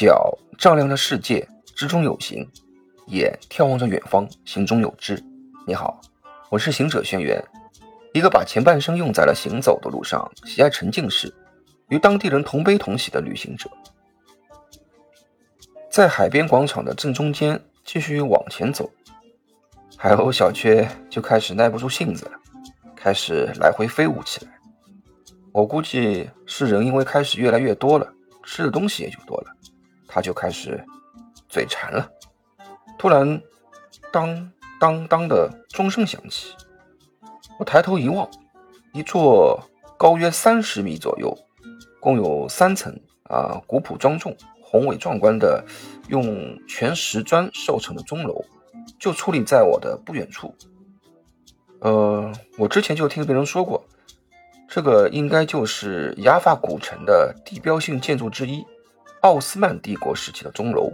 脚丈量着世界，之中有形；眼眺望着远方，心中有知。你好，我是行者轩辕，一个把前半生用在了行走的路上，喜爱沉浸式，与当地人同悲同喜的旅行者。在海边广场的正中间，继续往前走，海鸥小雀就开始耐不住性子了，开始来回飞舞起来。我估计是人因为开始越来越多了，吃的东西也就多了，他就开始嘴馋了。突然，当当当的钟声响起，我抬头一望，一座高约三十米左右，共有三层啊，古朴庄重。宏伟壮观的，用全石砖瘦成的钟楼，就矗立在我的不远处。呃，我之前就听别人说过，这个应该就是雅法古城的地标性建筑之一——奥斯曼帝国时期的钟楼，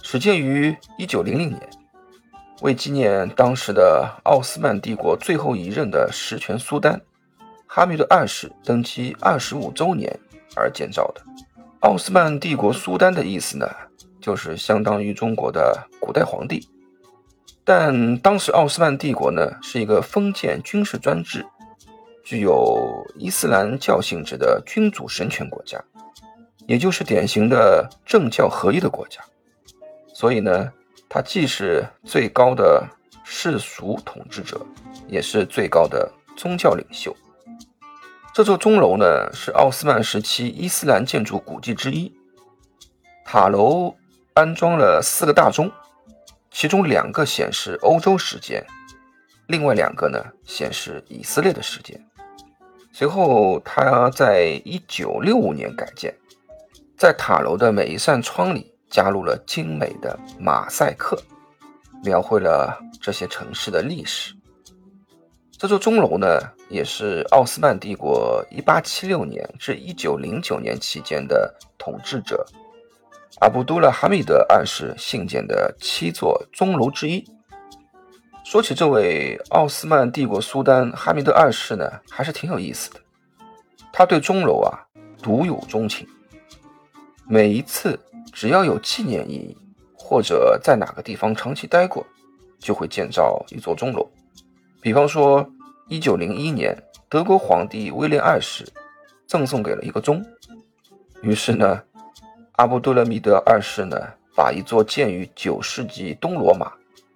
始建于1900年，为纪念当时的奥斯曼帝国最后一任的实权苏丹哈密德二世登基25周年而建造的。奥斯曼帝国苏丹的意思呢，就是相当于中国的古代皇帝。但当时奥斯曼帝国呢是一个封建军事专制、具有伊斯兰教性质的君主神权国家，也就是典型的政教合一的国家。所以呢，它既是最高的世俗统治者，也是最高的宗教领袖。这座钟楼呢，是奥斯曼时期伊斯兰建筑古迹之一。塔楼安装了四个大钟，其中两个显示欧洲时间，另外两个呢显示以色列的时间。随后，他在一九六五年改建，在塔楼的每一扇窗里加入了精美的马赛克，描绘了这些城市的历史。这座钟楼呢，也是奥斯曼帝国1876年至1909年期间的统治者阿卜杜勒哈密德二世兴建的七座钟楼之一。说起这位奥斯曼帝国苏丹哈密德二世呢，还是挺有意思的。他对钟楼啊独有钟情，每一次只要有纪念意义，或者在哪个地方长期待过，就会建造一座钟楼。比方说，一九零一年，德国皇帝威廉二世赠送给了一个钟，于是呢，阿卜杜勒米德二世呢，把一座建于九世纪东罗马，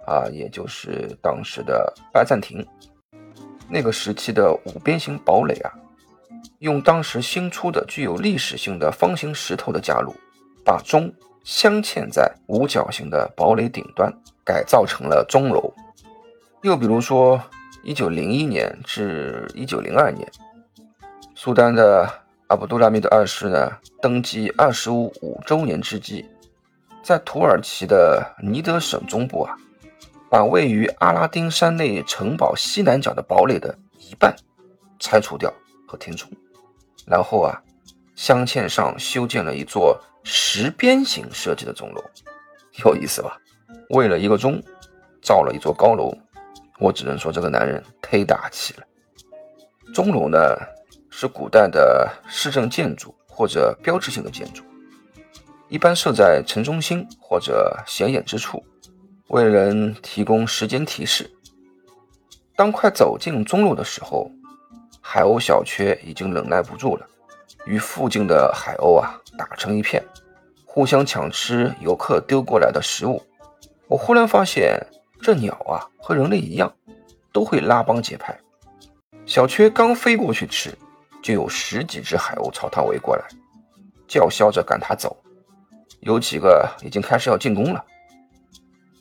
啊，也就是当时的拜占庭那个时期的五边形堡垒啊，用当时新出的具有历史性的方形石头的加入，把钟镶嵌在五角形的堡垒顶端，改造成了钟楼。又比如说。一九零一年至一九零二年，苏丹的阿卜杜拉米德二世呢登基二十五五周年之际，在土耳其的尼德省中部啊，把位于阿拉丁山内城堡西南角的堡垒的一半拆除掉和填充，然后啊，镶嵌上修建了一座石边形设计的钟楼，有意思吧？为了一个钟，造了一座高楼。我只能说这个男人忒大气了。钟楼呢，是古代的市政建筑或者标志性的建筑，一般设在城中心或者显眼之处，为人提供时间提示。当快走进钟楼的时候，海鸥小雀已经忍耐不住了，与附近的海鸥啊打成一片，互相抢吃游客丢过来的食物。我忽然发现。这鸟啊，和人类一样，都会拉帮结派。小雀刚飞过去吃，就有十几只海鸥朝它围过来，叫嚣着赶它走。有几个已经开始要进攻了。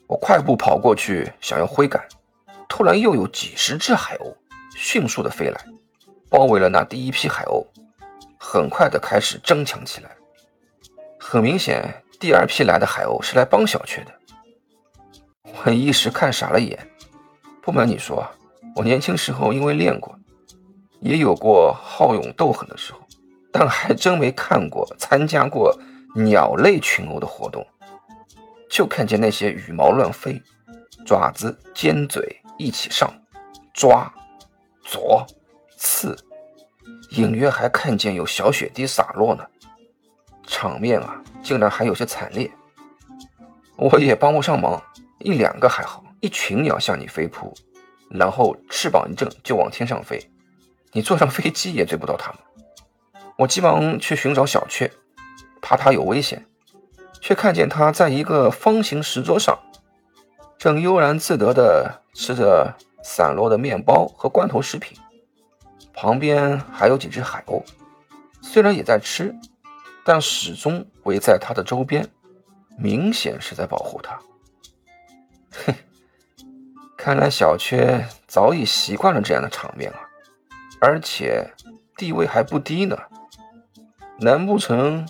我快步跑过去，想要挥赶，突然又有几十只海鸥迅速的飞来，包围了那第一批海鸥，很快的开始争抢起来。很明显，第二批来的海鸥是来帮小雀的。我一时看傻了眼。不瞒你说，我年轻时候因为练过，也有过好勇斗狠的时候，但还真没看过、参加过鸟类群殴的活动。就看见那些羽毛乱飞，爪子、尖嘴一起上，抓、啄、刺，隐约还看见有小雪滴洒落呢。场面啊，竟然还有些惨烈。我也帮不上忙，一两个还好，一群鸟向你飞扑，然后翅膀一震就往天上飞，你坐上飞机也追不到它们。我急忙去寻找小雀，怕它有危险，却看见它在一个方形石桌上，正悠然自得地吃着散落的面包和罐头食品，旁边还有几只海鸥。虽然也在吃，但始终围在它的周边，明显是在保护它。哼，看来小缺早已习惯了这样的场面啊，而且地位还不低呢。难不成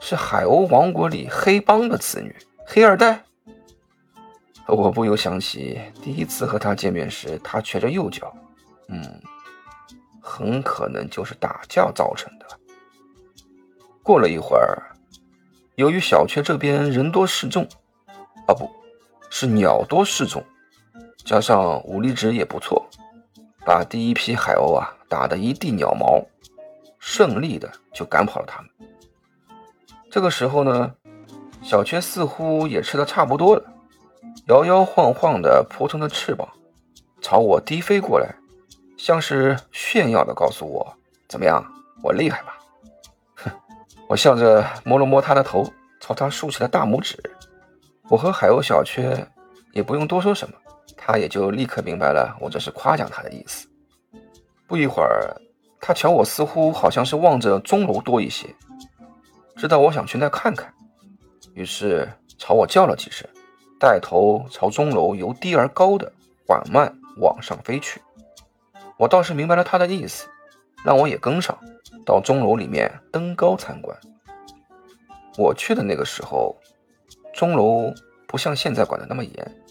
是海鸥王国里黑帮的子女，黑二代？我不由想起第一次和他见面时，他瘸着右脚，嗯，很可能就是打架造成的。过了一会儿，由于小雀这边人多势众，啊，不是鸟多势众，加上武力值也不错，把第一批海鸥啊打得一地鸟毛，顺利的就赶跑了他们。这个时候呢，小雀似乎也吃的差不多了，摇摇晃晃的扑腾着翅膀，朝我低飞过来，像是炫耀的告诉我：“怎么样，我厉害吧？”哼我笑着摸了摸他的头，朝他竖起了大拇指。我和海鸥小雀也不用多说什么，他也就立刻明白了我这是夸奖他的意思。不一会儿，他瞧我似乎好像是望着钟楼多一些，知道我想去那看看，于是朝我叫了几声，带头朝钟楼由低而高的缓慢往上飞去。我倒是明白了他的意思，让我也跟上。到钟楼里面登高参观。我去的那个时候，钟楼不像现在管的那么严，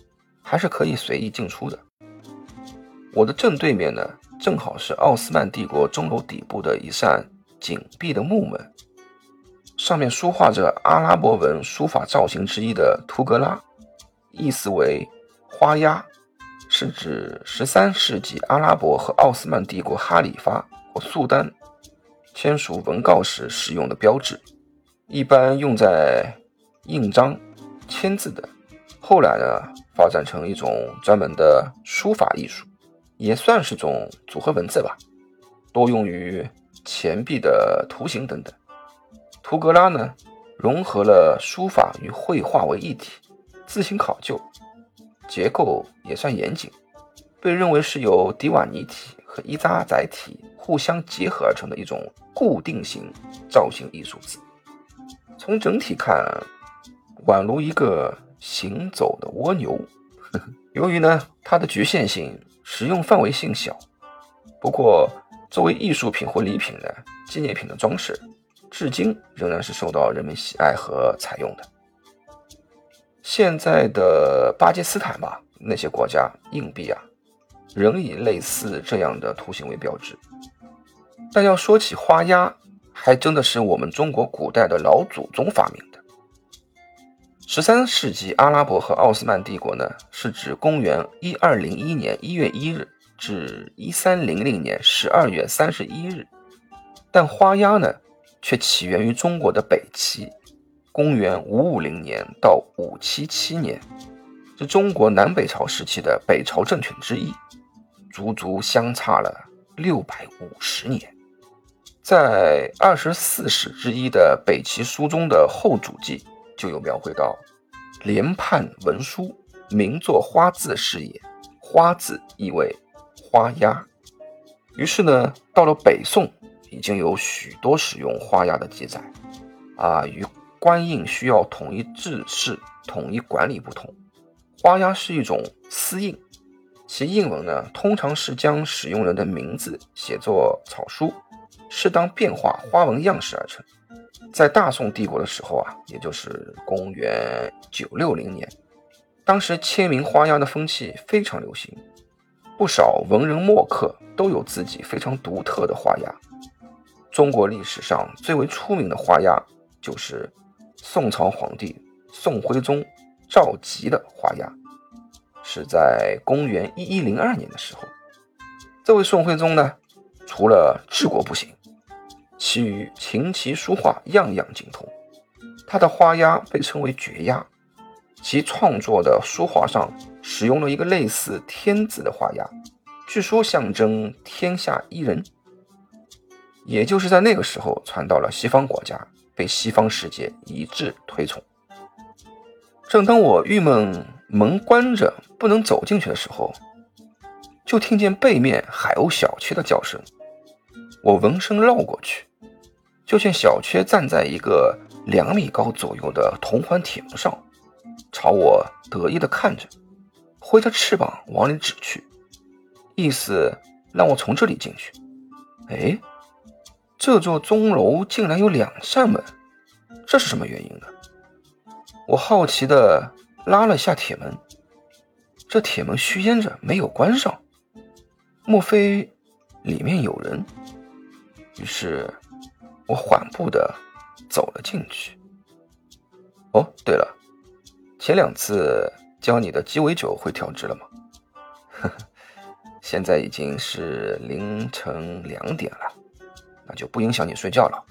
还是可以随意进出的。我的正对面呢，正好是奥斯曼帝国钟楼底部的一扇紧闭的木门，上面书画着阿拉伯文书法造型之一的图格拉，意思为花押，是指十三世纪阿拉伯和奥斯曼帝国哈里发或苏丹。签署文告时使用的标志，一般用在印章、签字的。后来呢，发展成一种专门的书法艺术，也算是种组合文字吧，多用于钱币的图形等等。图格拉呢，融合了书法与绘画为一体，自行考究，结构也算严谨，被认为是由迪瓦尼体和伊扎载体互相结合而成的一种。固定型造型艺术字，从整体看，宛如一个行走的蜗牛。由于呢它的局限性，使用范围性小。不过作为艺术品或礼品的纪念品的装饰，至今仍然是受到人们喜爱和采用的。现在的巴基斯坦吧，那些国家硬币啊，仍以类似这样的图形为标志。但要说起花押，还真的是我们中国古代的老祖宗发明的。十三世纪阿拉伯和奥斯曼帝国呢，是指公元一二零一年一月一日至一三零零年十二月三十一日。但花押呢，却起源于中国的北齐，公元五五零年到五七七年，是中国南北朝时期的北朝政权之一，足足相差了六百五十年。在二十四史之一的北齐书中的后主记就有描绘到：“连判文书，名作花字是也。花字意为花押。”于是呢，到了北宋，已经有许多使用花押的记载。啊，与官印需要统一制式、统一管理不同，花押是一种私印，其印文呢，通常是将使用人的名字写作草书。适当变化花纹样式而成，在大宋帝国的时候啊，也就是公元九六零年，当时签名花押的风气非常流行，不少文人墨客都有自己非常独特的花押。中国历史上最为出名的花押就是宋朝皇帝宋徽宗赵佶的花押，是在公元一一零二年的时候，这位宋徽宗呢，除了治国不行。其余琴棋书画样样精通，他的花押被称为绝押，其创作的书画上使用了一个类似天子的花押，据说象征天下一人。也就是在那个时候传到了西方国家，被西方世界一致推崇。正当我郁闷，门关着不能走进去的时候，就听见背面海鸥小缺的叫声。我闻声绕过去，就见小缺站在一个两米高左右的铜环铁门上，朝我得意地看着，挥着翅膀往里指去，意思让我从这里进去。哎。这座钟楼竟然有两扇门，这是什么原因呢？我好奇地拉了下铁门，这铁门虚掩着，没有关上，莫非里面有人？于是，我缓步地走了进去。哦，对了，前两次教你的鸡尾酒会调制了吗？呵呵，现在已经是凌晨两点了。那就不影响你睡觉了，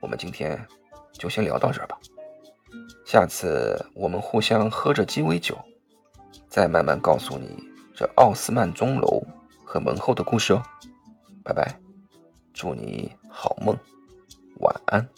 我们今天就先聊到这儿吧。下次我们互相喝着鸡尾酒，再慢慢告诉你这奥斯曼钟楼和门后的故事哦。拜拜，祝你好梦，晚安。